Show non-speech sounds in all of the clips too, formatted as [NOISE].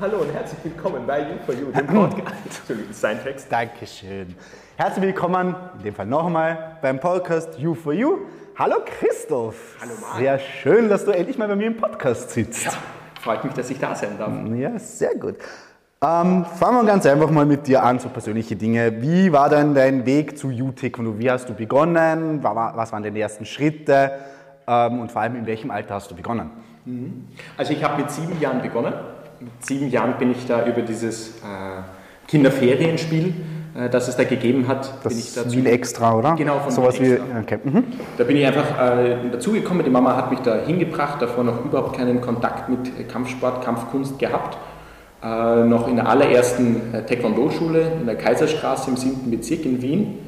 Hallo und herzlich willkommen bei You for You, dem Podcast. [CLEARS THROAT] Entschuldigung, sein Text. Dankeschön. Herzlich willkommen, in dem Fall nochmal, beim Podcast You for You. Hallo Christoph. Hallo Marc. Sehr schön, dass du endlich mal bei mir im Podcast sitzt. Ja, freut mich, dass ich da sein darf. Ja, sehr gut. Ähm, fangen wir ganz einfach mal mit dir an, so persönliche Dinge. Wie war denn dein Weg zu U-Taekwondo? Wie hast du begonnen? Wa- Was waren deine ersten Schritte? Ähm, und vor allem, in welchem Alter hast du begonnen? Also ich habe mit sieben Jahren begonnen. Mit sieben Jahren bin ich da über dieses äh, Kinderferienspiel, äh, das es da gegeben hat, Das bin ich dazu. Wien Extra, oder? Genau, von Sowas wie, okay. Mhm. Da bin ich einfach äh, dazugekommen. Die Mama hat mich da hingebracht, davor noch überhaupt keinen Kontakt mit äh, Kampfsport, Kampfkunst gehabt. Äh, noch in der allerersten äh, Taekwondo-Schule in der Kaiserstraße im 7. Bezirk in Wien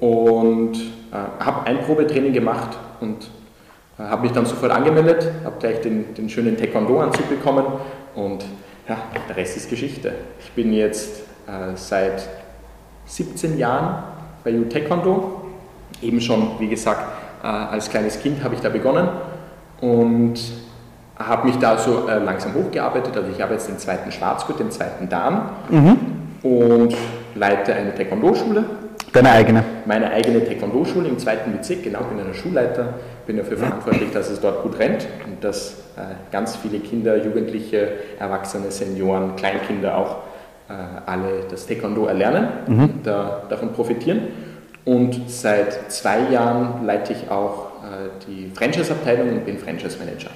und äh, habe ein Probetraining gemacht und äh, habe mich dann sofort angemeldet, habe gleich den, den schönen Taekwondo-Anzug bekommen und ja, der Rest ist Geschichte. Ich bin jetzt äh, seit 17 Jahren bei U Taekwondo. Eben schon, wie gesagt, äh, als kleines Kind habe ich da begonnen und habe mich da so äh, langsam hochgearbeitet. Also ich habe jetzt den zweiten Schwarzgurt, den zweiten Dan und leite eine Taekwondo-Schule. Deine eigene. Meine eigene Taekwondo-Schule im zweiten Bezirk, genau, bin ein Schulleiter, bin dafür verantwortlich, dass es dort gut rennt und dass äh, ganz viele Kinder, Jugendliche, Erwachsene, Senioren, Kleinkinder auch äh, alle das Taekwondo erlernen und da, davon profitieren. Und seit zwei Jahren leite ich auch äh, die Franchise-Abteilung und bin Franchise-Manager.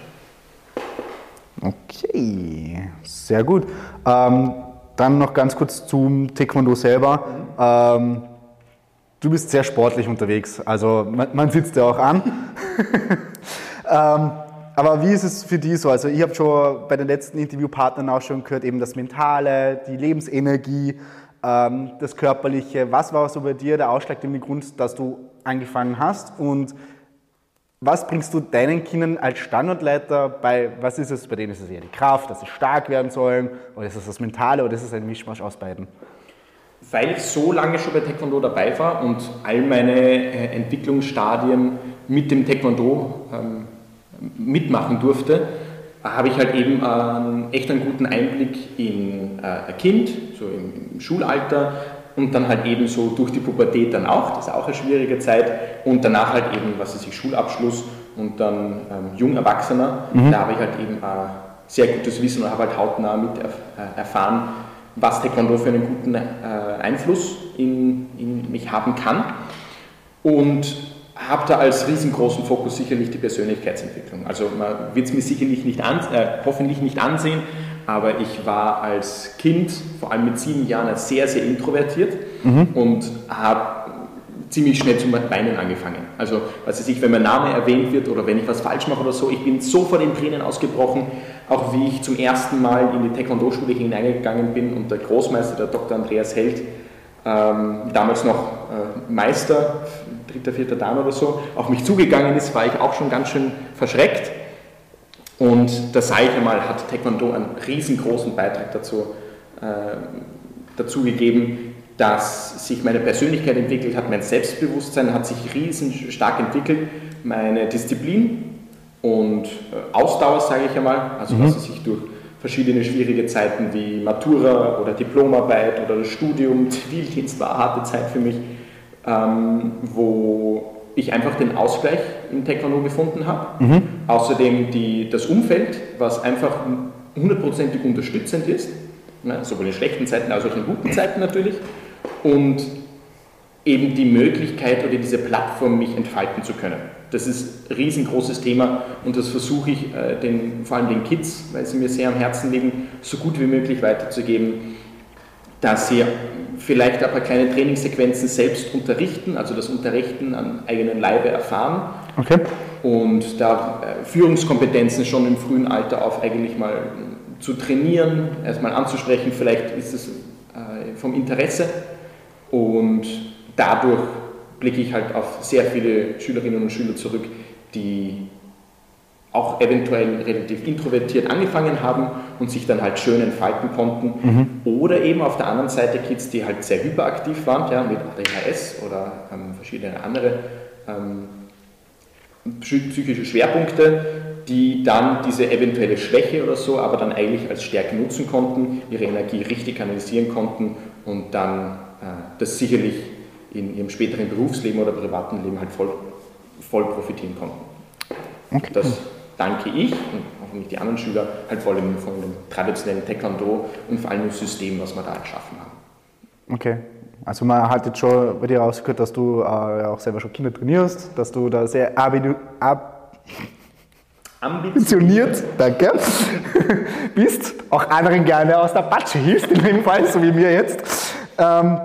Okay, sehr gut. Ähm, dann noch ganz kurz zum Taekwondo selber. Ähm, du bist sehr sportlich unterwegs, also man, man sitzt ja auch an. [LAUGHS] ähm, aber wie ist es für dich so? Also ich habe schon bei den letzten Interviewpartnern auch schon gehört, eben das Mentale, die Lebensenergie, ähm, das Körperliche. Was war so bei dir der ausschlaggebende Grund, dass du angefangen hast? Und was bringst du deinen Kindern als Standortleiter bei? Was ist es bei denen? Ist es eher die Kraft, dass sie stark werden sollen? Oder ist es das Mentale? Oder ist es ein Mischmasch aus beiden? Weil ich so lange schon bei Taekwondo dabei war und all meine äh, Entwicklungsstadien mit dem Taekwondo ähm, mitmachen durfte, habe ich halt eben ähm, echt einen guten Einblick in äh, ein Kind, so im, im Schulalter und dann halt eben so durch die Pubertät dann auch, das ist auch eine schwierige Zeit und danach halt eben, was ist ich, Schulabschluss und dann ähm, Jungerwachsener, da habe ich halt eben äh, sehr gutes Wissen und habe halt hautnah mit äh, erfahren, was Taekwondo für einen guten äh, Einfluss in, in mich haben kann. Und habe da als riesengroßen Fokus sicherlich die Persönlichkeitsentwicklung. Also man wird es mir sicherlich nicht an, äh, hoffentlich nicht ansehen, aber ich war als Kind, vor allem mit sieben Jahren, sehr, sehr introvertiert und habe ziemlich schnell zu weinen angefangen. Also, was weiß ich, wenn mein Name erwähnt wird oder wenn ich was falsch mache oder so, ich bin sofort in Tränen ausgebrochen, auch wie ich zum ersten Mal in die Taekwondo-Schule hineingegangen bin und der Großmeister, der Dr. Andreas Held, ähm, damals noch äh, Meister, dritter, vierter Dan oder so, auf mich zugegangen ist, war ich auch schon ganz schön verschreckt. Und da sage ich einmal, hat Taekwondo einen riesengroßen Beitrag dazu, äh, dazu gegeben, dass sich meine Persönlichkeit entwickelt hat, mein Selbstbewusstsein hat sich riesen stark entwickelt, meine Disziplin und äh, Ausdauer, sage ich einmal, also dass es sich durch verschiedene schwierige Zeiten wie Matura oder Diplomarbeit oder das Studium, Zivildienst war eine harte Zeit für mich, ähm, wo ich einfach den Ausgleich im Taekwondo gefunden habe. Außerdem die, das Umfeld, was einfach hundertprozentig unterstützend ist, ne, sowohl in schlechten Zeiten als auch in guten Zeiten natürlich. Und eben die Möglichkeit oder diese Plattform, mich entfalten zu können. Das ist ein riesengroßes Thema und das versuche ich äh, den, vor allem den Kids, weil sie mir sehr am Herzen liegen, so gut wie möglich weiterzugeben, dass sie vielleicht ein paar kleine Trainingssequenzen selbst unterrichten, also das Unterrichten an eigenen Leibe erfahren. Okay. Und da äh, Führungskompetenzen schon im frühen Alter auf eigentlich mal zu trainieren, erstmal anzusprechen, vielleicht ist es äh, vom Interesse und dadurch blicke ich halt auf sehr viele Schülerinnen und Schüler zurück, die auch eventuell relativ introvertiert angefangen haben und sich dann halt schön entfalten konnten. Mhm. Oder eben auf der anderen Seite Kids, die halt sehr hyperaktiv waren, ja, mit ADHS oder ähm, verschiedene andere ähm, psychische Schwerpunkte, die dann diese eventuelle Schwäche oder so, aber dann eigentlich als Stärke nutzen konnten, ihre Energie richtig kanalisieren konnten und dann das sicherlich in ihrem späteren Berufsleben oder privaten Leben halt voll, voll profitieren konnten. Okay. Das danke ich und hoffentlich die anderen Schüler halt vor allem von dem traditionellen Taekwondo und vor allem dem System, was wir da geschaffen haben. Okay. Also man hat jetzt schon bei dir rausgehört, dass du äh, auch selber schon Kinder trainierst, dass du da sehr ab ambitioniert, [LAUGHS] danke, [LAUGHS] bist, auch anderen gerne aus der Patsche hilfst, in dem Fall, so wie mir jetzt. Ähm,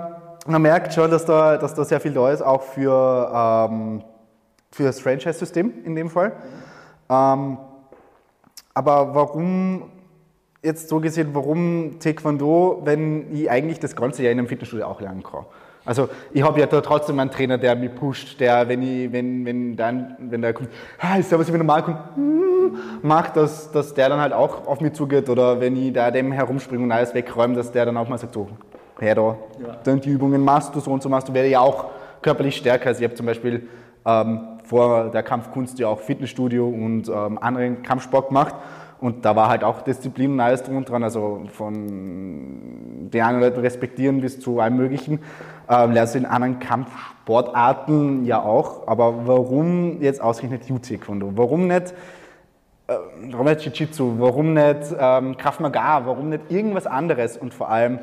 man merkt schon, dass da, dass da sehr viel da ist, auch für, ähm, für das Franchise-System in dem Fall. Ähm, aber warum, jetzt so gesehen, warum Taekwondo, wenn ich eigentlich das ganze Jahr in einem Fitnessstudio auch lernen kann? Also ich habe ja da trotzdem einen Trainer, der mich pusht, der, wenn ich, wenn, wenn dann, wenn der kommt, ah, ist was ich normal kommt, macht, dass, dass der dann halt auch auf mich zugeht oder wenn ich da dem herumspringe und alles wegräume, dass der dann auch mal sagt, so, her da, ja. dann die Übungen machst du so und so machst du, werde ja auch körperlich stärker. Also ich habe zum Beispiel ähm, vor der Kampfkunst ja auch Fitnessstudio und ähm, anderen Kampfsport gemacht. Und da war halt auch Disziplin und alles drum und dran, also von den anderen Leuten respektieren bis zu allem Möglichen. Ähm, lernst du in anderen Kampfsportarten ja auch. Aber warum jetzt ausgerechnet Jiu-Taekwondo? Warum nicht, äh, warum nicht Jiu-Jitsu? Warum nicht ähm, Krav Maga? Warum nicht irgendwas anderes? Und vor allem,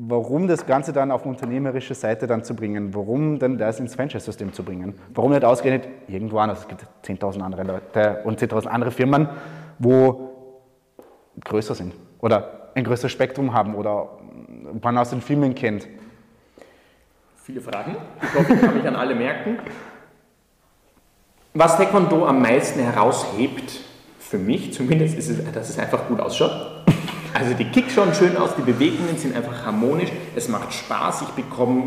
warum das Ganze dann auf unternehmerische Seite dann zu bringen, warum dann das ins Franchise-System zu bringen, warum nicht ausgerechnet irgendwo anders, es gibt 10.000 andere Leute und 10.000 andere Firmen, wo größer sind oder ein größeres Spektrum haben oder man aus den Filmen kennt. Viele Fragen, ich hoffe, ich kann mich an alle merken. Was Taekwondo am meisten heraushebt, für mich zumindest, ist dass es einfach gut ausschaut. Also die Kick schauen schön aus, die Bewegungen sind einfach harmonisch, es macht Spaß, ich bekomme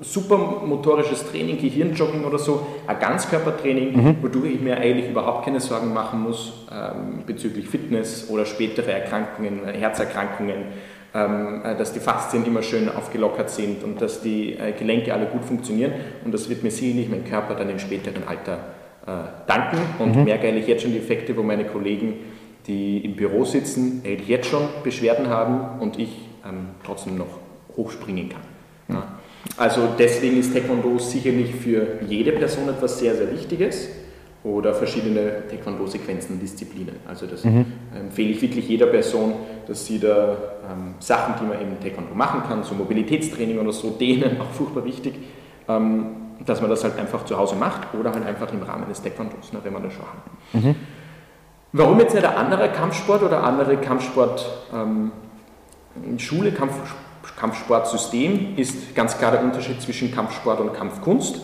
äh, super motorisches Training, Gehirnjogging oder so, ein Ganzkörpertraining, mhm. wodurch ich mir eigentlich überhaupt keine Sorgen machen muss ähm, bezüglich Fitness oder spätere Erkrankungen, äh, Herzerkrankungen, ähm, äh, dass die Faszien immer schön aufgelockert sind und dass die äh, Gelenke alle gut funktionieren und das wird mir sicherlich mein Körper dann im späteren Alter äh, danken und mhm. merke eigentlich jetzt schon die Effekte, wo meine Kollegen die im Büro sitzen, jetzt schon Beschwerden haben und ich ähm, trotzdem noch hochspringen kann. Ja. Also deswegen ist Taekwondo sicherlich für jede Person etwas sehr, sehr Wichtiges oder verschiedene Taekwondo-Sequenzen und Disziplinen. Also das mhm. empfehle ich wirklich jeder Person, dass sie da ähm, Sachen, die man im Taekwondo machen kann, so Mobilitätstraining oder so, denen [LAUGHS] auch furchtbar wichtig, ähm, dass man das halt einfach zu Hause macht oder halt einfach im Rahmen des Taekwondos, ne, wenn man das schon hat. Mhm. Warum jetzt nicht ein anderer Kampfsport oder andere Kampfsport ähm, Schule, Kampf, Kampfsportsystem ist ganz klar der Unterschied zwischen Kampfsport und Kampfkunst.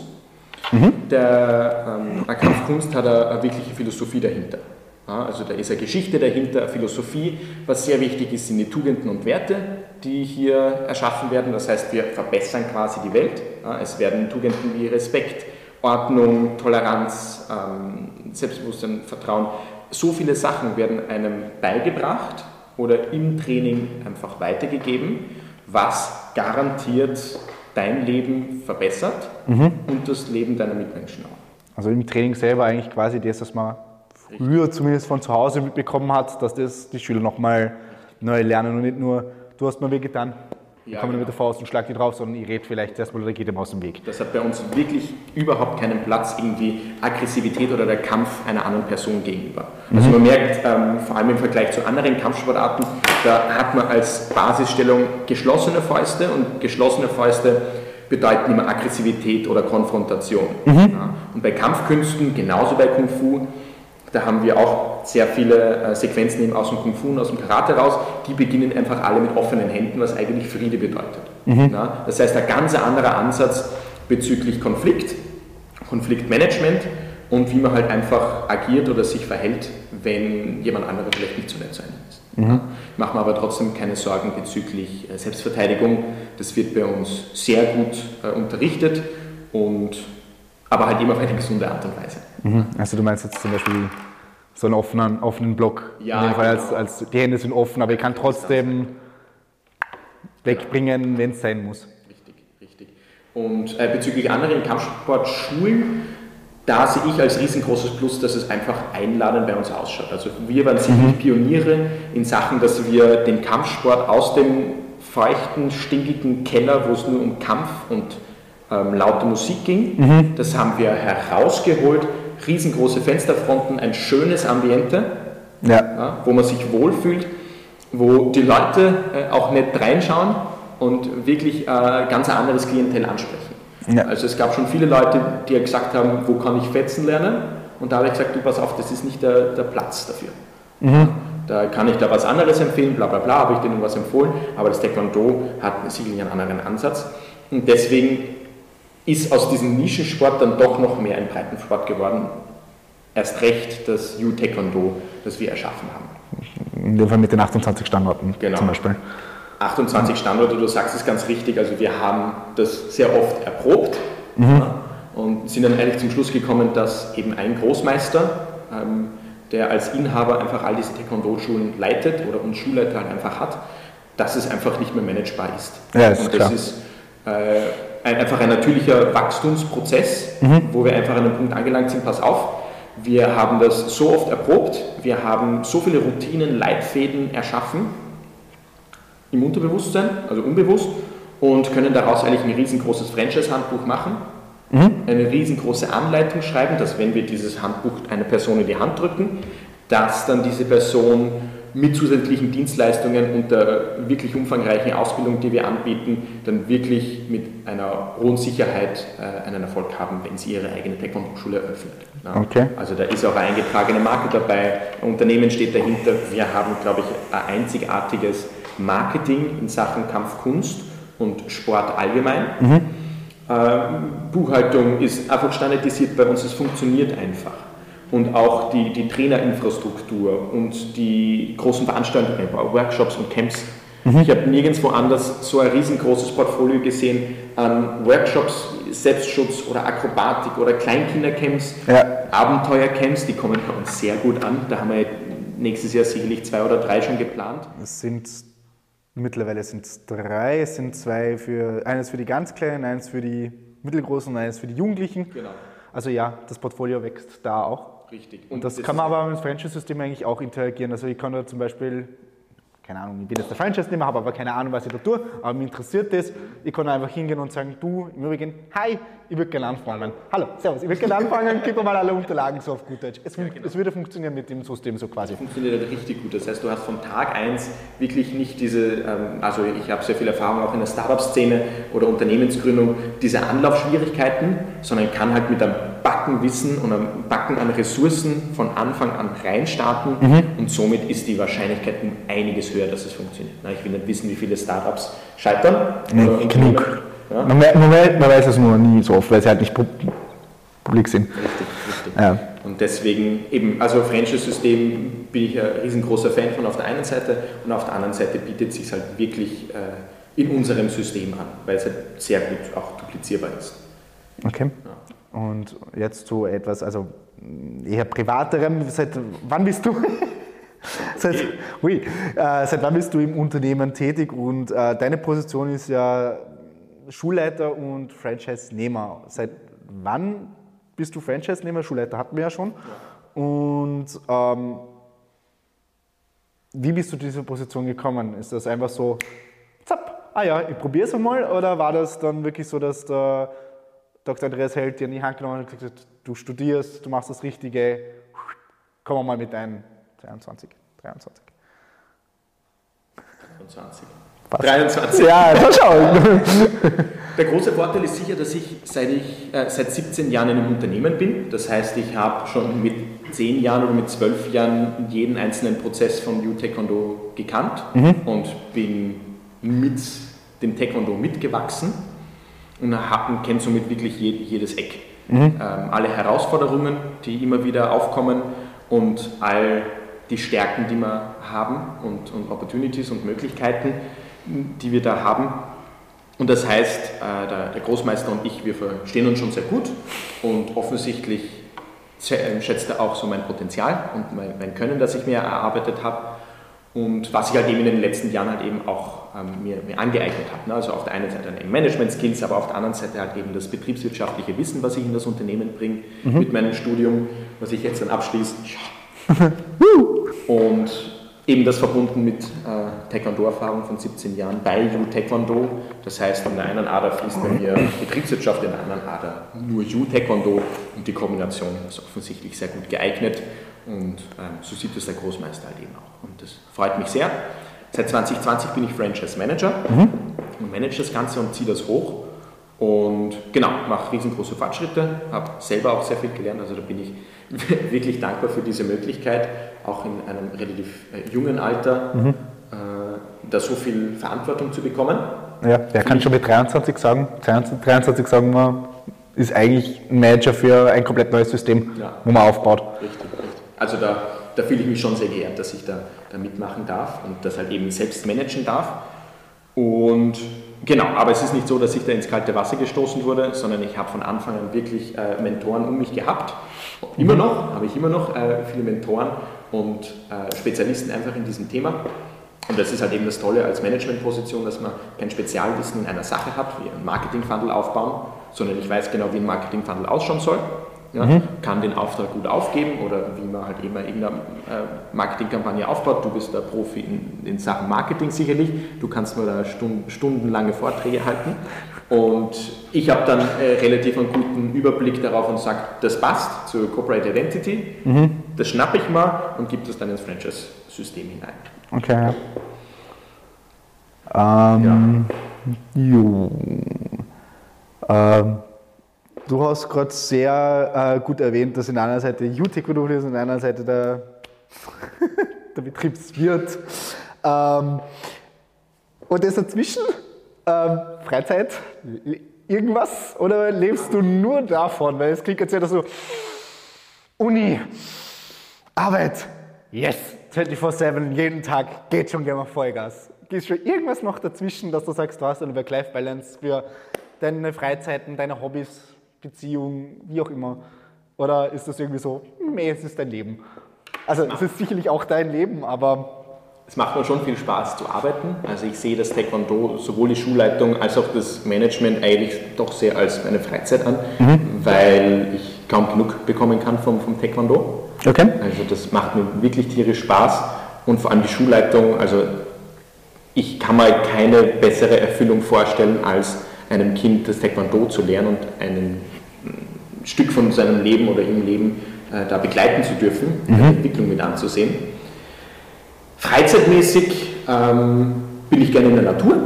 Mhm. Der, ähm, eine Kampfkunst hat eine, eine wirkliche Philosophie dahinter. Ja, also da ist eine Geschichte dahinter, eine Philosophie. Was sehr wichtig ist, sind die Tugenden und Werte, die hier erschaffen werden. Das heißt, wir verbessern quasi die Welt. Ja, es werden Tugenden wie Respekt, Ordnung, Toleranz, ähm, Selbstbewusstsein, Vertrauen so viele Sachen werden einem beigebracht oder im Training einfach weitergegeben, was garantiert dein Leben verbessert mhm. und das Leben deiner Mitmenschen auch. Also im Training selber eigentlich quasi das, was man früher zumindest von zu Hause mitbekommen hat, dass das die Schüler nochmal neu lernen und nicht nur, du hast mir wehgetan, ja, komme genau. mit der Faust und schlag die drauf, sondern ich rede vielleicht erstmal oder geht ihm aus dem Weg. Das hat bei uns wirklich überhaupt keinen Platz, irgendwie Aggressivität oder der Kampf einer anderen Person gegenüber. Mhm. Also man merkt, ähm, vor allem im Vergleich zu anderen Kampfsportarten, da hat man als Basisstellung geschlossene Fäuste und geschlossene Fäuste bedeuten immer Aggressivität oder Konfrontation. Mhm. Ja. Und bei Kampfkünsten, genauso bei Kung Fu, da haben wir auch sehr viele äh, Sequenzen eben aus dem Kung Fu und aus dem Karate raus. Die beginnen einfach alle mit offenen Händen, was eigentlich Friede bedeutet. Mhm. Ja, das heißt, ein ganz anderer Ansatz bezüglich Konflikt, Konfliktmanagement und wie man halt einfach agiert oder sich verhält, wenn jemand anderer vielleicht nicht so nett sein ist. Mhm. Ich mache mir aber trotzdem keine Sorgen bezüglich äh, Selbstverteidigung. Das wird bei uns sehr gut äh, unterrichtet, und, aber halt immer auf eine gesunde Art und Weise. Mhm. Also du meinst jetzt zum Beispiel so einen offenen, offenen Block. Ja, in dem Fall genau. als, als die Hände sind offen, aber ich kann trotzdem wegbringen, wenn es sein muss. Richtig, richtig. Und äh, bezüglich anderen Kampfsportschulen, da sehe ich als riesengroßes Plus, dass es einfach einladend bei uns ausschaut. Also wir waren sicherlich Pioniere in Sachen, dass wir den Kampfsport aus dem feuchten, stinkigen Keller, wo es nur um Kampf und ähm, laute Musik ging, das haben wir herausgeholt. Riesengroße Fensterfronten, ein schönes Ambiente, Ja. ja, wo man sich wohlfühlt, wo die Leute äh, auch nicht reinschauen und wirklich äh, ganz anderes Klientel ansprechen. Ja. Also es gab schon viele Leute, die gesagt haben, wo kann ich fetzen lernen? Und da habe ich gesagt, du pass auf, das ist nicht der, der Platz dafür. Da kann ich da was anderes empfehlen, bla bla bla, habe ich denen was empfohlen, aber das Taekwondo hat sicherlich einen anderen Ansatz. Und deswegen ist aus diesem Nischensport dann doch noch mehr ein Breitensport geworden. Erst recht das Yu-Taekwondo, das wir erschaffen haben. In dem Fall mit den 28 Standorten Genau. zum Beispiel. 28 Standorte, du sagst es ganz richtig, also wir haben das sehr oft erprobt ja, und sind dann eigentlich zum Schluss gekommen, dass eben ein Großmeister, ähm, der als Inhaber einfach all diese Taekwondo-Schulen leitet oder uns Schulleiter halt einfach hat, dass es einfach nicht mehr managebar ist. Ja, ist und das klar. ist äh, ein, einfach ein natürlicher Wachstumsprozess, wo wir einfach an einem Punkt angelangt sind, pass auf, wir haben das so oft erprobt, wir haben so viele Routinen, Leitfäden erschaffen, im Unterbewusstsein, also unbewusst, und können daraus eigentlich ein riesengroßes Franchise-Handbuch machen, eine riesengroße Anleitung schreiben, dass wenn wir dieses Handbuch einer Person in die Hand drücken, dass dann diese Person mit zusätzlichen Dienstleistungen und der wirklich umfangreichen Ausbildung, die wir anbieten, dann wirklich mit einer hohen Sicherheit äh, einen Erfolg haben, wenn sie ihre eigene Taekwondo-Schule eröffnet. Okay. Also da ist auch eine eingetragene Marke dabei, ein Unternehmen steht dahinter. Wir haben, glaube ich, ein einzigartiges Marketing in Sachen Kampfkunst und Sport allgemein. Ähm, Buchhaltung ist einfach standardisiert bei uns, es funktioniert einfach. Und auch die, die Trainerinfrastruktur und die großen Veranstaltungen, Workshops und Camps. Ich habe nirgendwo anders so ein riesengroßes Portfolio gesehen an Workshops, Selbstschutz oder Akrobatik oder Kleinkindercamps, Ja. Abenteuercamps, die kommen bei uns sehr gut an. Da haben wir nächstes Jahr sicherlich zwei oder drei schon geplant. Es sind mittlerweile sind es drei. Es sind zwei für eines für die ganz Kleinen, eines für die Mittelgroßen und eines für die Jugendlichen. Genau. Also ja, das Portfolio wächst da auch. Richtig. Und das, kann man aber mit dem Franchise-System eigentlich auch interagieren. Also ich kann da zum Beispiel, keine Ahnung, ich bin jetzt der Franchise-Nehmer, habe aber keine Ahnung, was ich da tue, aber mich interessiert das. Ich kann einfach hingehen und sagen, du, im Übrigen, hi, ich würde gerne anfangen. Hallo, servus, ich würde gerne anfangen, gib mir mal alle Unterlagen so auf gut Deutsch. Es, fun- es würde funktionieren mit dem System so quasi. funktioniert halt richtig gut. Das heißt, du hast von Tag 1 wirklich nicht diese, ähm, also ich habe sehr viel Erfahrung auch in der Startup-Szene oder Unternehmensgründung, diese Anlaufschwierigkeiten, sondern kann halt mit einem Backen Wissen und einem Backen an Ressourcen von Anfang an reinstarten und somit ist die Wahrscheinlichkeit um einiges höher, dass es funktioniert. Na, ich will nicht wissen, wie viele Startups scheitern. Nee, Unternehmen. genug. Ja, Man, man, man weiß es nur nie so oft, weil sie halt nicht pub publik sind. richtig, richtig. Ja. Und deswegen eben, also Franchise-System bin ich ein riesengroßer Fan von auf der einen Seite und auf der anderen Seite bietet es sich halt wirklich äh, in unserem System an, weil es halt sehr gut auch duplizierbar ist. Okay. Und jetzt so etwas, also eher privaterem, seit wann bist du? [LAUGHS] seit, ui, äh, seit wann bist du im Unternehmen tätig und äh, deine Position ist ja Schulleiter und Franchise-Nehmer. Seit wann bist du Franchise-Nehmer? Schulleiter hatten wir ja schon. Und ähm, wie bist du zu dieser Position gekommen? Ist das einfach so, zapp, ah ja, ich probiere es einmal? Oder war das dann wirklich so, dass der Dr. Andreas Held dir in die Hand genommen hat und gesagt du studierst, du machst das Richtige, komm mal mit ein 22, 23. 23. Passt. 23. Ja, da schau. [LAUGHS] Der große Vorteil ist sicher, dass ich seit, ich äh, seit 17 Jahren in einem Unternehmen bin. Das heißt, ich habe schon mit 10 Jahren oder mit 12 Jahren jeden einzelnen Prozess von New Taekwondo gekannt und bin mit dem Taekwondo mitgewachsen und kennt somit wirklich jedes Eck. Mhm. Ähm, alle Herausforderungen, die immer wieder aufkommen und all die Stärken, die wir haben und, und Opportunities und Möglichkeiten, die wir da haben. Und das heißt, äh, der, Großmeister und ich, wir verstehen uns schon sehr gut und offensichtlich schätzt er auch so mein Potenzial und mein, mein Können, das ich mir erarbeitet habe und was ich halt eben in den letzten Jahren halt eben auch ähm, mir, mir, angeeignet habe. Ne? Also auf der einen Seite dann eben Management-Skills, aber auf der anderen Seite halt eben das betriebswirtschaftliche Wissen, was ich in das Unternehmen bringe, mhm. mit meinem Studium, was ich jetzt dann abschließe. [LAUGHS] und eben das verbunden mit äh, Taekwondo-Erfahrung von 17 Jahren bei Ju Taekwondo. Das heißt, in der einen Ader fließt bei mir Betriebswirtschaft, in der anderen Ader nur Ju Taekwondo und die Kombination ist offensichtlich sehr gut geeignet und ähm, so sieht es der Großmeister halt eben auch. Und das freut mich sehr. Seit 2020 bin ich Franchise Manager mhm. und manage das Ganze und ziehe das hoch. Und genau, mache riesengroße Fortschritte, habe selber auch sehr viel gelernt. Also da bin ich [LAUGHS] wirklich dankbar für diese Möglichkeit, auch in einem relativ äh, jungen Alter mhm. äh, da so viel Verantwortung zu bekommen. Ja, der kann schon mit 23 sagen, 23 sagen wir, ist eigentlich ein Manager für ein komplett neues System, ja. wo man aufbaut. Richtig, richtig. Also da, da fühle ich mich schon sehr geehrt, dass ich da, da mitmachen darf und das halt eben selbst managen darf. Und genau, aber es ist nicht so, dass ich da ins kalte Wasser gestoßen wurde, sondern ich habe von Anfang an wirklich äh, Mentoren um mich gehabt. Immer noch, habe ich immer noch äh, viele Mentoren und äh, Spezialisten einfach in diesem Thema. Und das ist halt eben das Tolle als Managementposition, dass man kein Spezialwissen in einer Sache hat, wie ein Marketing-Funnel aufbauen, sondern ich weiß genau, wie ein Marketing-Funnel ausschauen soll ja, mhm. kann den Auftrag gut aufgeben oder wie man halt immer irgendeine äh, Marketingkampagne aufbaut. Du bist der Profi in, in, Sachen Marketing sicherlich. Du kannst nur da stund, stundenlange Vorträge halten. Und ich habe dann äh, relativ einen guten Überblick darauf und sage, das passt zur Corporate Identity, mhm. das schnappe ich mal und gebe das dann ins Franchise-System hinein. Okay. Ähm, ja. Jo. Ähm, Du hast gerade sehr äh, gut erwähnt, dass in einer Seite U-Technologie ist und in einer Seite der, [LAUGHS] der Betriebswirt. Ähm, und das dazwischen? Ähm, Freizeit? Irgendwas? Oder lebst du nur davon? Weil es klingt jetzt ja so, Uni, Arbeit, yes, 24-7, jeden Tag, geht schon gerne Vollgas. Gibt schon irgendwas noch dazwischen, dass du sagst, du hast eine Work-Life-Balance für deine Freizeiten, deine Hobbys, Beziehung, wie auch immer? Oder ist das irgendwie so, nee, es ist dein Leben? Also es ist sicherlich auch dein Leben, aber... Es macht mir schon viel Spaß zu arbeiten. Also ich sehe das Taekwondo, sowohl die Schulleitung als auch das Management eigentlich doch sehr als meine Freizeit an, mhm. weil ich kaum genug bekommen kann vom, vom Taekwondo. Okay. Also das macht mir wirklich tierisch Spaß und vor allem die Schulleitung, also ich kann mir keine bessere Erfüllung vorstellen, als einem Kind das Taekwondo zu lernen und einen Stück von seinem Leben oder im Leben äh, da begleiten zu dürfen, mhm. die Entwicklung mit anzusehen. Freizeitmäßig ähm, bin ich gerne in der Natur.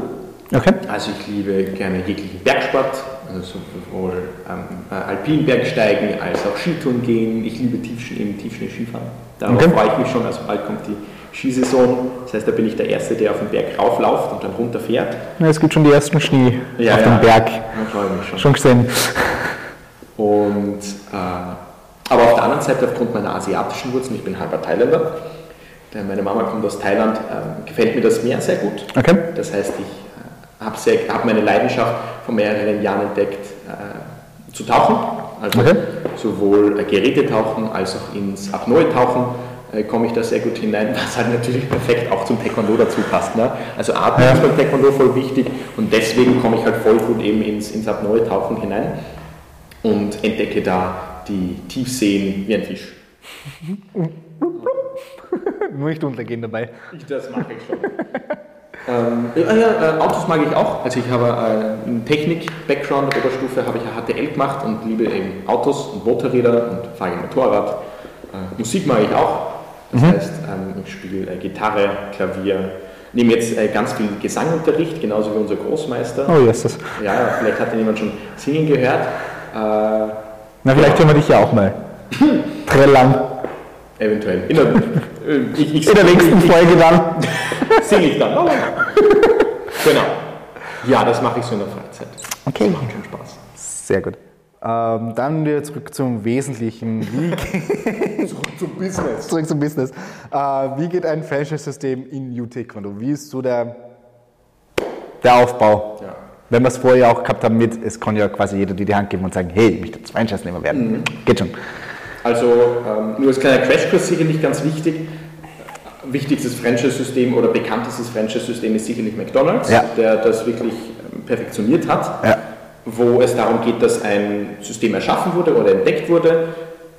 Okay. Also ich liebe gerne jeglichen Bergsport, also sowohl ähm, äh, Alpinbergsteigen als auch Skitouren gehen. Ich liebe Tiefschnee, Tiefschnee Skifahren. Darauf okay. freue ich mich schon, also bald kommt die Skisaison. Das heißt, da bin ich der Erste, der auf den Berg raufläuft und dann runterfährt. Ja, es gibt schon die ersten Schnee ja, auf ja. dem Berg. Da freue ich mich schon. Schon gesehen. Und, äh, aber auf der anderen Seite, aufgrund meiner asiatischen Wurzeln, ich bin halber Thailänder, meine Mama kommt aus Thailand, äh, gefällt mir das Meer sehr gut. Okay. Das heißt, ich äh, habe hab meine Leidenschaft vor mehreren Jahren entdeckt, äh, zu tauchen. Also okay. sowohl Gerätetauchen als auch ins Apnoe-Tauchen äh, komme ich da sehr gut hinein, [LAUGHS] was halt natürlich perfekt auch zum Taekwondo dazu passt. Ne? Also Atmen ja. ist beim Taekwondo voll wichtig und deswegen komme ich halt voll gut eben ins, ins Apnoe-Tauchen hinein und entdecke da die Tiefseen wie ein Fisch. [LAUGHS] Nur nicht untergehen dabei. Ich, das mache ich schon. ähm, ja, äh, Autos mag ich auch. Also ich habe äh, einen Technik-Background, Oberstufe habe ich HTL gemacht und liebe eben Autos und Motorräder und fahre Motorrad. Äh, Musik mag ich auch. Das mhm. heißt, ähm, ich spiele äh, Gitarre, Klavier, nehme jetzt äh, ganz viel Gesangunterricht, genauso wie unser Großmeister. Oh, yes. Ja, vielleicht hat jemand schon singen gehört. Na, vielleicht hören wir dich ja auch mal. [CLEARS THROAT] Trellang. Eventuell. In der, äh, ich, ich, In der nächsten Folge dann. [LAUGHS] Singe ich dann. genau. Ja, das mache ich so in der Freizeit. Okay. Das macht schon Spaß. Sehr gut. Ähm, dann wieder zurück zum Wesentlichen. Wie [LAUGHS] Zurück zum Business. zurück zum Business. Äh, wie geht ein Franchise-System in New Taekwondo? Wie ist so der, der Aufbau? Ja. Wenn wir es vorher auch gehabt haben mit, es kann ja quasi jeder dir die Hand geben und sagen, hey, ich möchte jetzt Franchise-Nehmer werden. Geht schon. Also ähm, nur als kleiner Crashkurs sicherlich ganz wichtig. Wichtigstes Franchise-System oder bekanntestes Franchise-System ist sicherlich McDonald's, Ja. der das wirklich ähm, perfektioniert hat, Ja. wo es darum geht, dass ein System erschaffen wurde oder entdeckt wurde,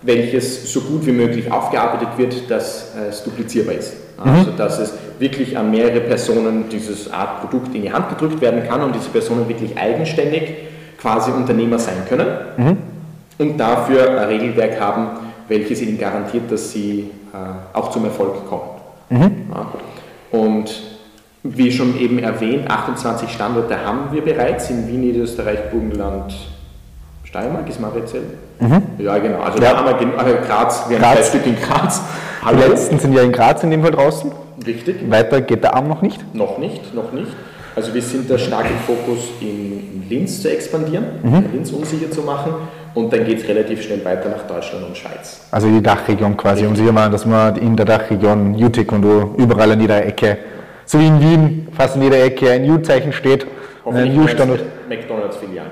welches so gut wie möglich aufgearbeitet wird, dass es duplizierbar ist. Also dass es wirklich an mehrere Personen dieses Art Produkt in die Hand gedrückt werden kann und diese Personen wirklich eigenständig quasi Unternehmer sein können und dafür ein Regelwerk haben, welches ihnen garantiert, dass sie äh, auch zum Erfolg kommen. Ja. Und wie schon eben erwähnt, 28 Standorte haben wir bereits in Wien, Niederösterreich, Burgenland, Steiermark, ist Mariazell? Ja, genau. Also Ja. da haben wir äh, Graz, wir haben zwei Stück in Graz. Die Hallo. letzten sind ja in Graz in dem Fall draußen. Richtig. Weiter geht der Arm noch nicht. Noch nicht, noch nicht. Also wir sind da stark im Fokus in, in Linz zu expandieren, Linz unsicher zu machen und dann geht es relativ schnell weiter nach Deutschland und Schweiz. Also die Dachregion quasi, um sicher machen, dass man in der Dachregion U-Taekwondo überall an jeder Ecke, so wie in Wien, fast an jeder Ecke ein U-Zeichen steht und ein Hoffentlich U-Standort.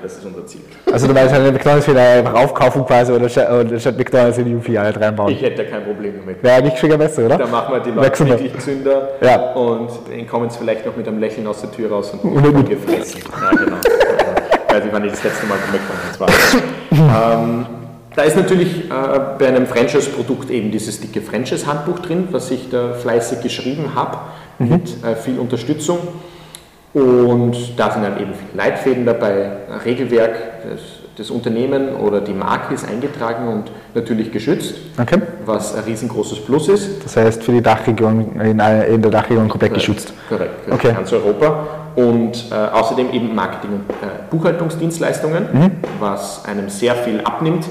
Das ist unser Ziel. Also du weißt halt eine McDonalds-Filiale einfach aufkaufen quasi oder statt, McDonalds in die U-Filiale reinbauen. Ich hätte da kein Problem damit. Wäre eigentlich schon besser, oder? Da machen wir die Leute Wechseln wir. wirklich Zünder Ja. und dann kommen sie vielleicht noch mit einem Lächeln aus der Tür raus und Und gefressen. [LAUGHS] Ja, genau. Weiß ich, wann ich das letzte Mal bei McDonalds war. ähm, da ist natürlich äh, bei einem Franchise-Produkt eben dieses dicke Franchise-Handbuch drin, was ich da fleißig geschrieben habe, mit äh, viel Unterstützung. Und da sind dann eben Leitfäden dabei, Regelwerk, das, das Unternehmen oder die Marke ist eingetragen und natürlich geschützt, Okay. was ein riesengroßes Plus ist. Das heißt für die Dachregion, in, in der Dachregion komplett geschützt. Korrekt, korrekt Okay. ganz Europa. Und äh, außerdem eben Marketing- und äh, Buchhaltungsdienstleistungen, Mhm. was einem sehr viel abnimmt.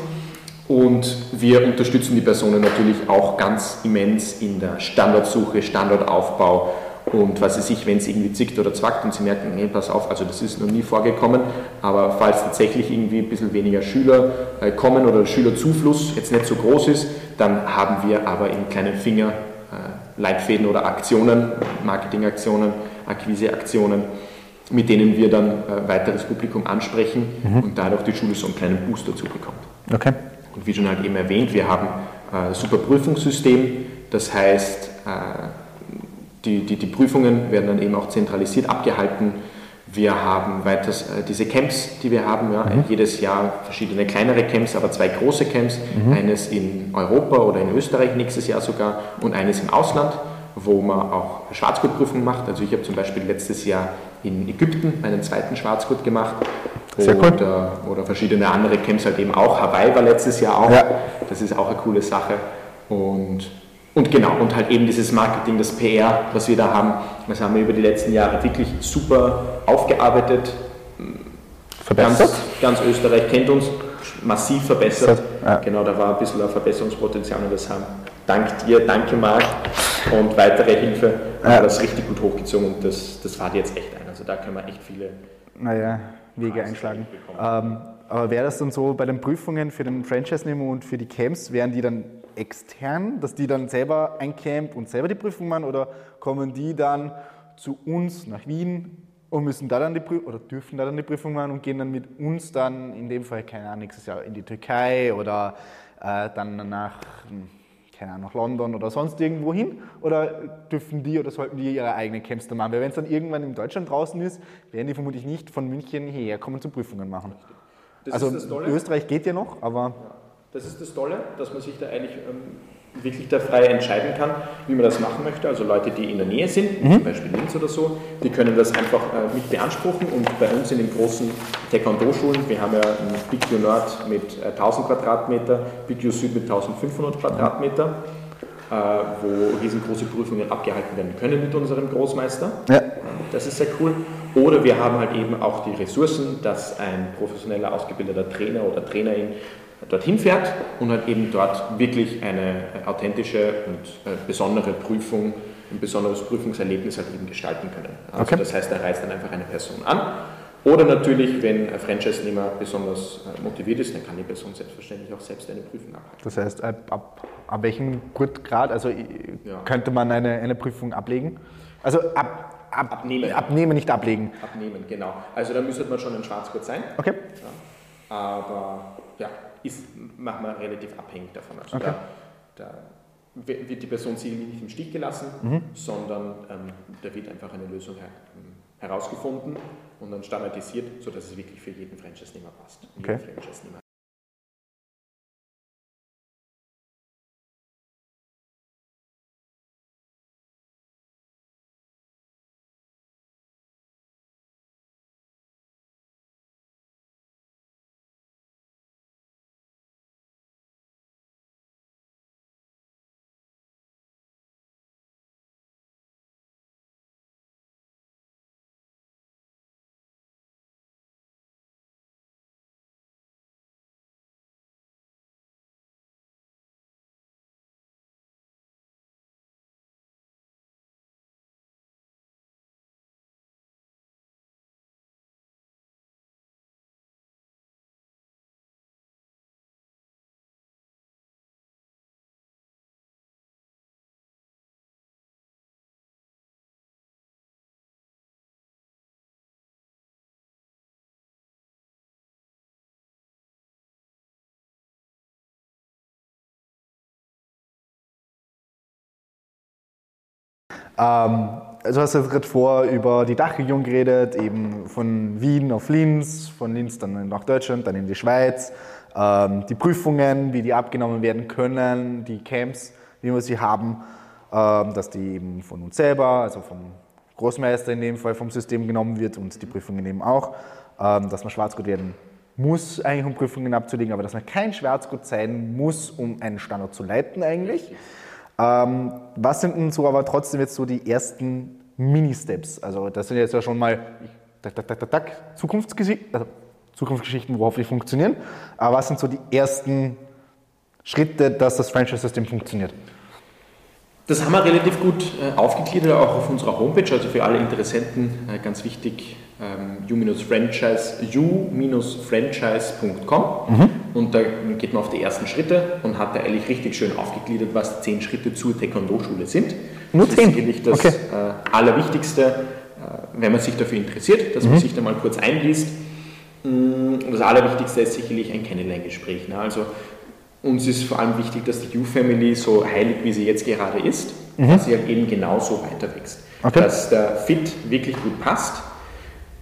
Und wir unterstützen die Personen natürlich auch ganz immens in der Standortsuche, Standortaufbau und was weiß ich, wenn es irgendwie zickt oder zwackt und sie merken, nee, pass auf, also das ist noch nie vorgekommen, aber falls tatsächlich irgendwie ein bisschen weniger Schüler äh, kommen oder der Schülerzufluss jetzt nicht so groß ist, dann haben wir aber im kleinen Finger äh, Leitfäden oder Aktionen, Marketingaktionen, Akquiseaktionen, mit denen wir dann äh, weiteres Publikum ansprechen und dadurch die Schule so einen kleinen Boost dazu bekommt. Okay. Und wie schon halt eben erwähnt, wir haben ein super Prüfungssystem, das heißt, die, die, die Prüfungen werden dann eben auch zentralisiert abgehalten. Wir haben weiters äh, diese Camps, die wir haben, ja, jedes Jahr verschiedene kleinere Camps, aber zwei große Camps, eines in Europa oder in Österreich nächstes Jahr sogar und eines im Ausland, wo man auch Schwarzgurtprüfungen macht. Also ich habe zum Beispiel letztes Jahr in Ägypten einen zweiten Schwarzgurt gemacht. Sehr cool. Oder, oder verschiedene andere Camps halt eben auch. Hawaii war letztes Jahr auch. Ja. Das ist auch eine coole Sache. Und, und genau, und halt eben dieses Marketing, das PR, was wir da haben, das haben wir über die letzten Jahre wirklich super aufgearbeitet. Verbessert? Ganz, ganz Österreich kennt uns, massiv verbessert. Ja. Genau, da war ein bisschen ein Verbesserungspotenzial und das haben dank dir, danke Marc und weitere Hilfe haben Ja. wir das richtig gut hochgezogen und das, das fährt jetzt echt ein. Also da können wir echt viele naja, Wege einschlagen. Ähm, aber wäre das dann so bei den Prüfungen für den Franchise-Nehmer und für die Camps, wären die dann extern, dass die dann selber ein Camp und selber die Prüfung machen oder kommen die dann zu uns nach Wien und müssen da dann die Prüfung oder dürfen da dann die Prüfung machen und gehen dann mit uns dann in dem Fall, keine Ahnung, nächstes Jahr in die Türkei oder äh, dann nach, keine Ahnung, nach London oder sonst irgendwo hin? Oder dürfen die oder sollten die ihre eigenen Camps da machen? Weil wenn es dann irgendwann in Deutschland draußen ist, werden die vermutlich nicht von München hierher kommen zum Prüfungen machen. Das also. Österreich geht ja noch, aber Das ist das Tolle, dass man sich da eigentlich ähm, wirklich da frei entscheiden kann, wie man das machen möchte. Also Leute, die in der Nähe sind, zum Beispiel Linz oder so, die können das einfach äh, mit beanspruchen und bei uns in den großen Taekwondo-Schulen, wir haben ja Big U Nord mit äh, 1000 Quadratmeter, Big U Süd mit 1500 Quadratmeter, äh, wo riesengroße Prüfungen abgehalten werden können mit unserem Großmeister. ja, Das ist sehr cool. Oder wir haben halt eben auch die Ressourcen, dass ein professioneller ausgebildeter Trainer oder Trainerin dorthin fährt und halt eben dort wirklich eine äh, authentische und äh, besondere Prüfung, ein besonderes Prüfungserlebnis halt eben gestalten können. Also Okay. das heißt, da reist dann einfach eine Person an Oder natürlich, wenn ein Franchise-Nehmer besonders äh, motiviert ist, dann kann die Person selbstverständlich auch selbst eine Prüfung abhalten. Das heißt, ab, ab, ab welchem Gurtgrad also ja. könnte man eine, eine Prüfung ablegen? Also ab, ab, abnehmen. abnehmen, nicht ablegen. Abnehmen, genau. Also da müsste man schon ein Schwarzgurt sein. Okay. Ja. Aber ja, ist manchmal relativ abhängig davon. Also okay. da, da wird die Person sicherlich nicht im Stich gelassen, mhm. sondern ähm, da wird einfach eine Lösung ähm, herausgefunden und dann standardisiert, sodass es wirklich für jeden Franchise-Nehmer passt. Okay. Franchise Ähm, also hast jetzt gerade vor über die Dachregion geredet, eben von Wien auf Linz, von Linz dann nach Deutschland, dann in die Schweiz. Ähm, die Prüfungen, wie die abgenommen werden können, die Camps, wie wir sie haben, ähm, dass die eben von uns selber, also vom Großmeister in dem Fall vom System genommen wird und die Prüfungen eben auch, ähm, dass man Schwarzgurt werden muss eigentlich, um Prüfungen abzulegen, aber dass man kein Schwarzgurt sein muss, um einen Standort zu leiten eigentlich. Ähm, was sind denn so aber trotzdem jetzt so die ersten Mini-Steps? Also das sind jetzt ja schon mal tak, tak, tak, tak, Zukunftsgeschichten, also Zukunftsgeschichten, wo hoffentlich funktionieren. Aber was sind so die ersten Schritte, dass das Franchise-System funktioniert? Das haben wir relativ gut äh, aufgegliedert, auch auf unserer Homepage, also für alle Interessenten äh, ganz wichtig, ähm, u-franchise, u-franchise.com mhm. und da geht man auf die ersten Schritte und hat da eigentlich richtig schön aufgegliedert, was zehn Schritte zur Taekwondo-Schule sind. Nur das zehn? ist sicherlich das okay. äh, Allerwichtigste, wenn man sich dafür interessiert, dass mhm. man sich da mal kurz einliest. Mm, das Allerwichtigste ist sicherlich ein Kennenlerngespräch. Ne? Also uns ist vor allem wichtig, dass die U-Family so heilig, wie sie jetzt gerade ist, mhm. dass sie halt eben genauso weiter wächst. Okay. Dass der Fit wirklich gut passt.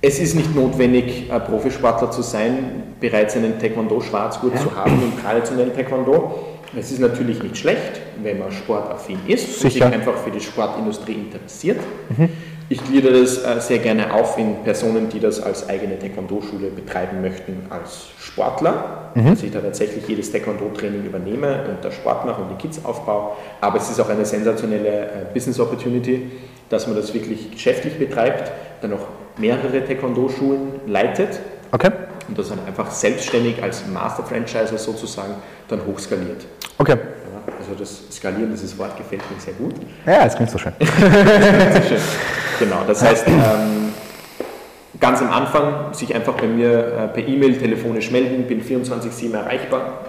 Es ist nicht notwendig, ein Profisportler zu sein, bereits einen Taekwondo-Schwarzgurt ja. zu haben im traditionellen Taekwondo. Es ist natürlich nicht schlecht, wenn man sportaffin ist Sicher. und sich einfach für die Sportindustrie interessiert. Mhm. Ich gliedere das äh, sehr gerne auf in Personen, die das als eigene Taekwondo-Schule betreiben möchten, als Sportler, mhm. dass ich da tatsächlich jedes Taekwondo-Training übernehme und da Sport mache und die Kids aufbaue. Aber es ist auch eine sensationelle äh, Business Opportunity, dass man das wirklich geschäftlich betreibt, dann noch mehrere Taekwondo-Schulen leitet okay. und das dann einfach selbstständig als Master-Franchiser sozusagen dann hochskaliert. Okay. Also das Skalieren, dieses Wort gefällt mir sehr gut. Ja, es klingt so schön. [LAUGHS] Genau, das heißt, ähm, ganz am Anfang sich einfach bei mir äh, per E-Mail telefonisch melden, bin 24-7 erreichbar.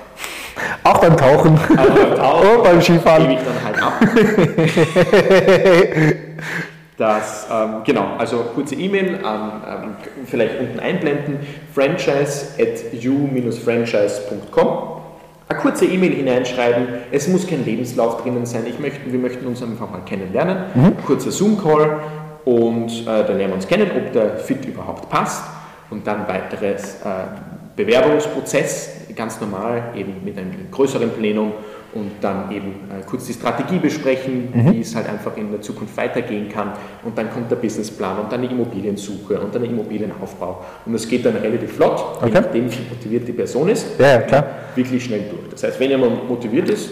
Auch beim Tauchen. Auch beim Tauchen. [LAUGHS] Oh, beim Skifahren. Gebe ich dann halt ab. Das, ähm, genau, also kurze E-Mail, ähm, vielleicht unten einblenden, franchise at u-franchise.com eine kurze E-Mail hineinschreiben. Es muss kein Lebenslauf drinnen sein. Ich möchte, wir möchten uns einfach mal kennenlernen. Mhm. Kurzer Zoom-Call und äh, dann lernen wir uns kennen, ob der Fit überhaupt passt. Und dann weiteres äh, Bewerbungsprozess, ganz normal, eben mit einem größeren Plenum und dann eben äh, kurz die Strategie besprechen, mhm. wie es halt einfach in der Zukunft weitergehen kann. Und dann kommt der Businessplan und dann die Immobiliensuche und dann der Immobilienaufbau. Und es geht dann relativ flott, okay. je nachdem, wie motiviert die Person ist, ja, ja, klar. wirklich schnell durch. Das heißt, wenn jemand motiviert ist,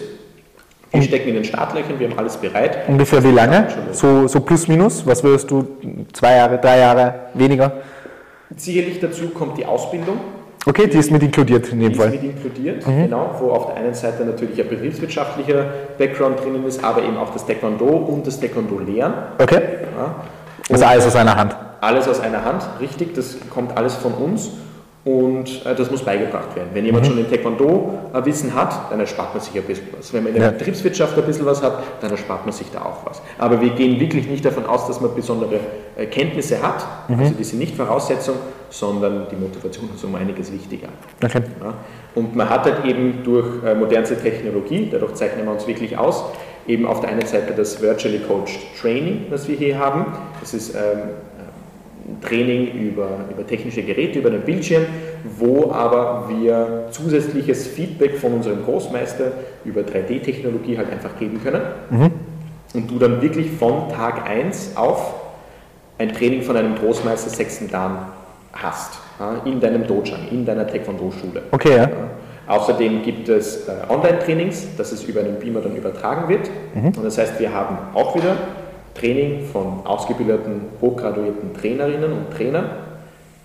wir stecken in den Startlöchern, wir haben alles bereit. Ungefähr wie lange? So, so plus minus? Was würdest du? Zwei Jahre, drei Jahre, weniger? Sicherlich dazu kommt die Ausbildung. Okay, die ist mit inkludiert in dem die Fall. Ist mit inkludiert, mhm. genau, wo auf der einen Seite natürlich ein betriebswirtschaftlicher Background drinnen ist, aber eben auch das Taekwondo und das Taekwondo-Lehren. Okay. Ja. Also alles aus einer Hand. alles aus einer Hand, richtig, das kommt alles von uns und äh, das muss beigebracht werden. Wenn jemand mhm. schon in Taekwondo äh, Wissen hat, dann erspart man sich ein bisschen was. Wenn man in der ja. Betriebswirtschaft ein bisschen was hat, dann erspart man sich da auch was. Aber wir gehen wirklich nicht davon aus, dass man besondere äh, Kenntnisse hat, mhm. also die sind nicht Voraussetzung, sondern die Motivation ist um einiges wichtiger. Okay. Ja. Und man hat halt eben durch äh, modernste Technologie, dadurch zeichnen wir uns wirklich aus, eben auf der einen Seite das Virtually Coached Training, das wir hier haben. Das ist ähm, Training über, über technische Geräte, über den Bildschirm, wo aber wir zusätzliches Feedback von unserem Großmeister über 3D-Technologie halt einfach geben können. Mhm. Und du dann wirklich von Tag 1 auf ein Training von einem Großmeister sechsten Dan hast, in deinem Dojang, in deiner Taekwondo-Schule. Okay, ja. Außerdem gibt es äh, Online-Trainings, dass es über einen Beamer dann übertragen wird. Mhm. Und das heißt, wir haben auch wieder Training von ausgebildeten, hochgraduierten Trainerinnen und Trainern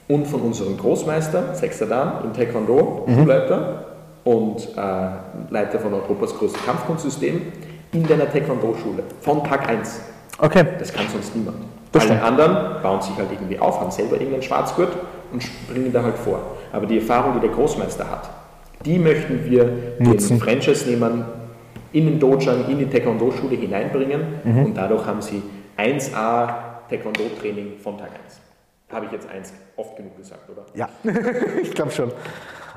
und von unserem Großmeister, Sechster Dan im Taekwondo, mhm. Schulleiter und äh, Leiter von Europas größtem Kampfkunstsystem in deiner Taekwondo-Schule von Tag 1. Okay. Das kann sonst niemand. Das Alle anderen bauen sich halt irgendwie auf, haben selber irgendeinen Schwarzgurt und springen da halt vor. Aber die Erfahrung, die der Großmeister hat, die möchten wir Nutzen. den Franchise-Nehmern in den Dojang, in die Taekwondo-Schule hineinbringen mhm. und dadurch haben sie 1A Taekwondo-Training von Tag 1. Habe ich jetzt eins oft genug gesagt, oder? Ja, [LAUGHS] ich glaube schon.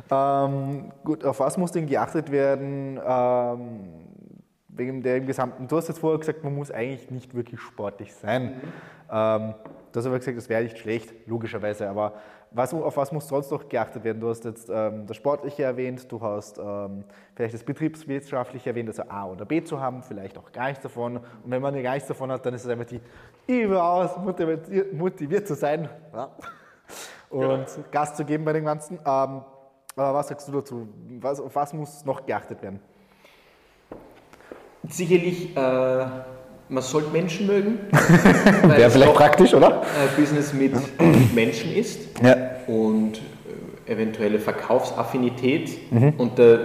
Ähm, gut, auf was muss denn geachtet werden? Ähm, wegen der gesamten, du hast jetzt vorher gesagt, man muss eigentlich nicht wirklich sportlich sein. Mhm. Ähm, du hast aber gesagt, das wäre nicht schlecht, logischerweise, aber was, auf was muss sonst noch geachtet werden? Du hast jetzt ähm, das Sportliche erwähnt, du hast ähm, vielleicht das Betriebswirtschaftliche erwähnt, also A oder B zu haben, vielleicht auch gar nichts davon. Und wenn man gar nichts davon hat, dann ist es einfach die überaus motiviert, motiviert zu sein ja. [LAUGHS] und ja. Gas zu geben bei dem Ganzen. Ähm, aber was sagst du dazu? Was, auf was muss noch geachtet werden? Sicherlich äh man sollte Menschen mögen. [LAUGHS] Wäre vielleicht praktisch, oder? Business mit [CLEARS THROAT] Menschen ist ja. und äh, eventuelle Verkaufsaffinität. Mhm. Und da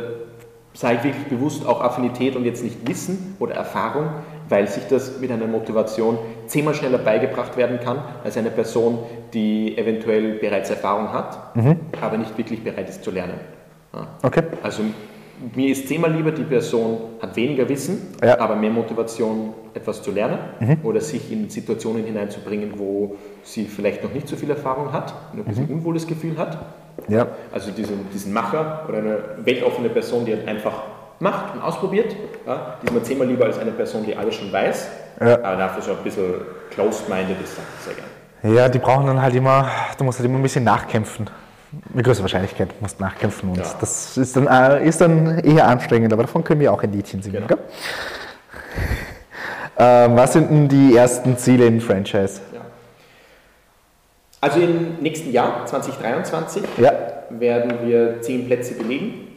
sage ich wirklich bewusst auch Affinität und jetzt nicht Wissen oder Erfahrung, weil sich das mit einer Motivation zehnmal schneller beigebracht werden kann als eine Person, die eventuell bereits Erfahrung hat, mhm. aber nicht wirklich bereit ist zu lernen. Ja. Okay. Also mir ist zehnmal lieber, die Person hat weniger Wissen, ja. aber mehr Motivation, etwas zu lernen mhm. oder sich in Situationen hineinzubringen, wo sie vielleicht noch nicht so viel Erfahrung hat und ein bisschen mhm. unwohles Gefühl hat. Ja. Also diesen, diesen Macher oder eine weltoffene Person, die halt einfach macht und ausprobiert, ja, die ist mir zehnmal lieber als eine Person, die alles schon weiß, ja. aber dafür so ein bisschen closed-minded ist, sehr gerne. Ja, die brauchen dann halt immer, du musst halt immer ein bisschen nachkämpfen mit größter Wahrscheinlichkeit musst nachkämpfen und ja. das ist dann, äh, ist dann eher anstrengend, aber davon können wir auch ein Liedchen singen. Genau. Ähm, was sind denn die ersten Ziele im Franchise? Ja. Also im nächsten Jahr, 2023, ja. werden wir zehn Plätze belegen.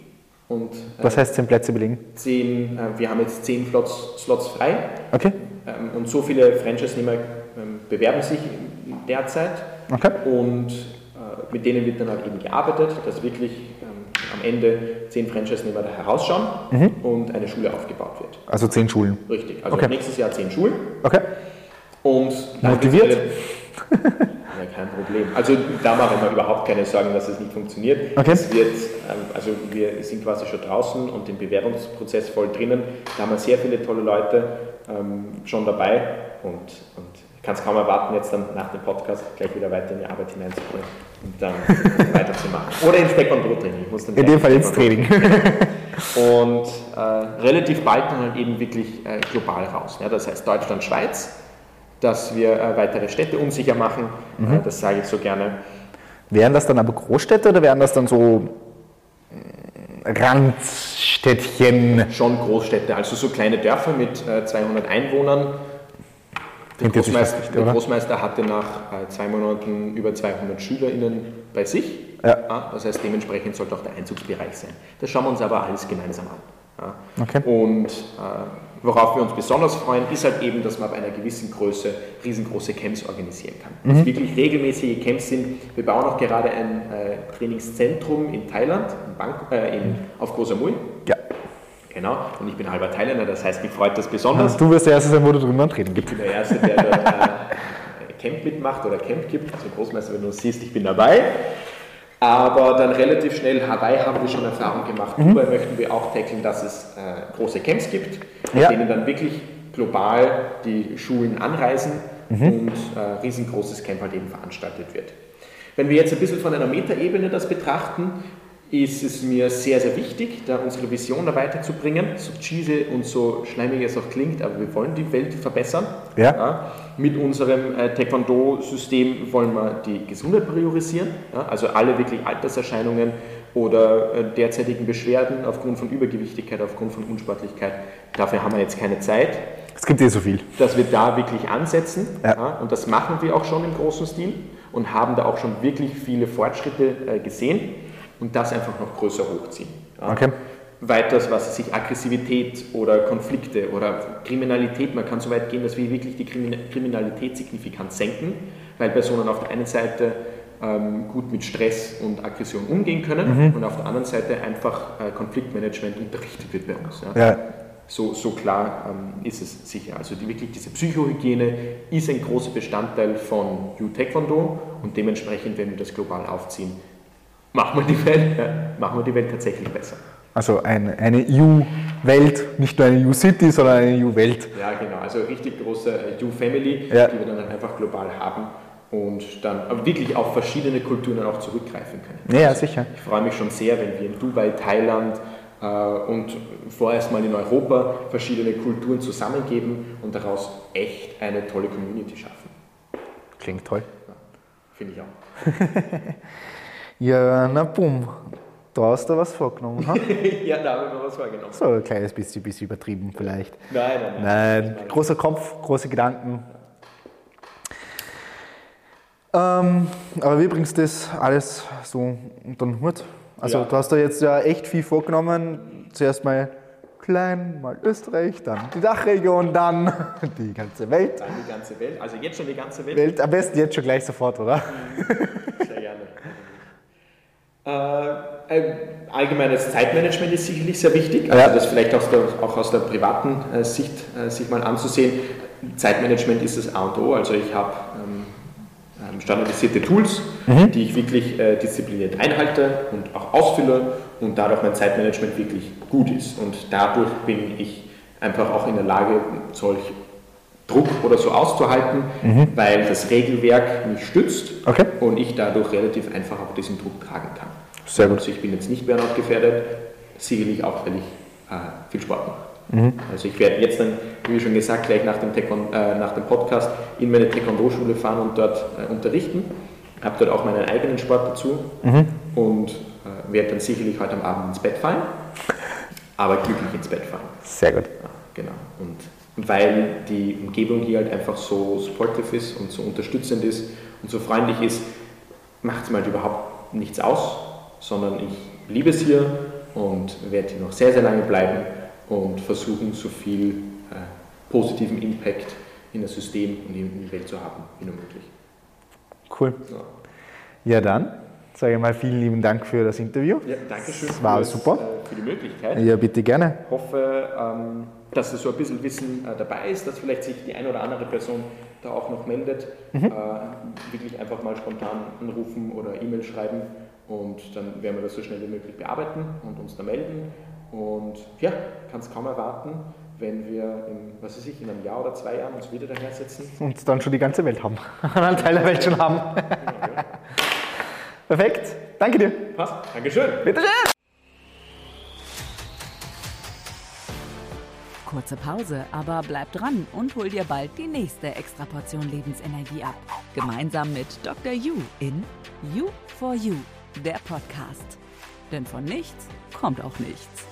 Und, äh, was heißt zehn Plätze belegen? Zehn, äh, wir haben jetzt zehn Slots, Slots frei. Okay. Ähm, und so viele Franchise-Nehmer ähm, bewerben sich derzeit. Okay. Und mit denen wird dann halt eben gearbeitet, dass wirklich ähm, am Ende zehn Franchise-Nehmer da herausschauen mhm. und eine Schule aufgebaut wird. Also zehn Schulen? Richtig, also okay. nächstes Jahr zehn Schulen. Okay. Und Motiviert? ja, kein Problem. Also da mache ich mir überhaupt keine Sorgen, dass es nicht funktioniert. Okay. Es wird, ähm, also wir sind quasi schon draußen und im Bewerbungsprozess voll drinnen. Da haben wir sehr viele tolle Leute ähm, schon dabei und, und kann es kaum erwarten, jetzt dann nach dem Podcast gleich wieder weiter in die Arbeit hineinzukommen und dann [LAUGHS] weiterzumachen. Oder ins Taekwondo-Training. In dem Fall ins Training. [LAUGHS] und äh, relativ bald dann halt eben wirklich äh, global raus. Ja, das heißt Deutschland, Schweiz, dass wir äh, weitere Städte unsicher machen. Mhm. Äh, das sage ich so gerne. Wären das dann aber Großstädte oder wären das dann so äh, Randstädtchen? Schon Großstädte, also so kleine Dörfer mit 200 äh, Einwohnern der Großmeister, der Großmeister, hatte nach äh, zwei Monaten über 200 SchülerInnen bei sich. Ja. Ja, das heißt, dementsprechend sollte auch der Einzugsbereich sein. Das schauen wir uns aber alles gemeinsam an. Okay. Und äh, worauf wir uns besonders freuen, ist halt eben, dass man ab einer gewissen Größe riesengroße Camps organisieren kann. Mhm. Dass wirklich regelmäßige Camps sind. Wir bauen auch gerade ein äh, Trainingszentrum in Thailand, in Bangkok, äh, in, auf Koh Samui. Ja. Genau, und ich bin halber Thailänder, das heißt, mich freut das besonders. Du wirst der Erste sein, wo du drüber Training gibt. Ich bin der Erste, der dort äh, Camp mitmacht oder Camp gibt. Also Großmeister, wenn du siehst, ich bin dabei. Aber dann relativ schnell Hawaii haben wir schon Erfahrung gemacht. Mhm. Dubai möchten wir auch tackeln, dass es äh, große Camps gibt, ja. in denen dann wirklich global die Schulen anreisen mhm. und äh, riesengroßes Camp halt eben veranstaltet wird. Wenn wir jetzt ein bisschen von einer Metaebene das betrachten, ist es mir sehr, sehr wichtig, da unsere Vision da weiterzubringen. So cheesy und so schleimig es auch klingt, aber wir wollen die Welt verbessern. Ja. ja. Mit unserem äh, Taekwondo-System wollen wir die Gesundheit priorisieren, ja. also alle wirklich Alterserscheinungen oder äh, derzeitigen Beschwerden aufgrund von Übergewichtigkeit, aufgrund von Unsportlichkeit. Dafür haben wir jetzt keine Zeit. Es gibt eh so viel. Dass wir da wirklich ansetzen ja. und das machen wir auch schon im großen Stil und haben da auch schon wirklich viele Fortschritte äh, gesehen und das einfach noch größer hochziehen. Ja. Okay. Weiters, was sich Aggressivität oder Konflikte oder Kriminalität, man kann so weit gehen, dass wir wirklich die Kriminalität signifikant senken, weil Personen auf der einen Seite ähm, gut mit Stress und Aggression umgehen können mhm. und auf der anderen Seite einfach äh, Konfliktmanagement unterrichtet wird bei uns. Ja. ja. So, so klar ähm, ist es sicher. Also die, wirklich diese Psychohygiene ist ein großer Bestandteil von Yu Taekwondo und dementsprechend, wenn wir das global aufziehen, machen wir die Welt, ja, machen wir die Welt tatsächlich besser. Also eine, eine EU-Welt, nicht nur eine EU-City, sondern eine EU-Welt. Ja, genau. Also eine richtig große EU-Family, ja. die wir dann einfach global haben und dann wirklich auf verschiedene Kulturen auch zurückgreifen können. Ja, also sicher. Ich freue mich schon sehr, wenn wir in Dubai, Thailand äh, und vorerst mal in Europa verschiedene Kulturen zusammengeben und daraus echt eine tolle Community schaffen. Klingt toll. Ja, Finde ich auch. [LAUGHS] Ja, na bumm. Da hast du was vorgenommen, ha? [LAUGHS] ja, da habe ich mir was vorgenommen. So ein kleines bisschen, bisschen übertrieben vielleicht. Nein, nein, nein. nein großer Kopf, große Gedanken. Ähm, aber wie bringst du das alles so unter den Hut? Also ja. du hast da jetzt ja echt viel vorgenommen. Zuerst mal klein, mal Österreich, dann die Dachregion, dann [LAUGHS] die ganze Welt. Dann die ganze Welt, also jetzt schon die ganze Welt. Welt am besten jetzt schon gleich sofort, oder? Mhm. Sehr gerne. Äh, allgemeines Zeitmanagement ist sicherlich sehr wichtig, also das vielleicht auch aus der, auch aus der privaten äh, Sicht äh, sich mal anzusehen. Zeitmanagement ist das A und O, also ich habe ähm, ähm, standardisierte Tools, mhm. die ich wirklich äh, diszipliniert einhalte und auch ausfülle und dadurch mein Zeitmanagement wirklich gut ist. Und dadurch bin ich einfach auch in der Lage, solch Druck oder so auszuhalten, mhm. weil das Regelwerk mich stützt okay. und ich dadurch relativ einfach auch diesen Druck tragen kann. Sehr gut. Also ich bin jetzt nicht Burnout gefährdet, sicherlich auch, weil ich äh, viel Sport mache. Mhm. Also ich werde jetzt dann, wie schon gesagt, gleich nach dem, äh, nach dem Podcast in meine Taekwondo-Schule fahren und dort äh, unterrichten. Habe dort auch meinen eigenen Sport dazu mhm. und äh, werde dann sicherlich heute am Abend ins Bett fallen, aber glücklich ins Bett fallen. Sehr gut. Ja, genau. Und weil die Umgebung hier halt einfach so supportive ist und so unterstützend ist und so freundlich ist, macht es mir halt überhaupt nichts aus, sondern ich liebe es hier und werde hier noch sehr, sehr lange bleiben und versuchen, so viel äh, positiven Impact in das System und in die Welt zu haben, wie nur möglich. Cool. Ja, ja dann sage ich mal vielen lieben Dank für das Interview. Ja, danke schön. Das war für, super. Äh, für die Möglichkeit. Ja, bitte gerne. Ich hoffe, ähm, dass so ein bisschen Wissen äh, dabei ist, dass vielleicht sich die eine oder andere Person da auch noch meldet. Mhm. Äh, wirklich einfach mal spontan anrufen oder E-Mail schreiben und dann werden wir das so schnell wie möglich bearbeiten und uns da melden. Und ja, kann es kaum erwarten, wenn wir in, was weiß ich, in einem Jahr oder zwei Jahren uns wieder daher setzen. Und dann schon die ganze Welt haben. [LAUGHS] Einen Teil der Welt schon haben. Perfekt. Danke dir. Passt. Dankeschön. Bitte schön. Kurze Pause, aber bleib dran und hol dir bald die nächste Extraportion Lebensenergie ab. Gemeinsam mit Dr. Yu in You for You der Podcast. Denn von nichts kommt auch nichts.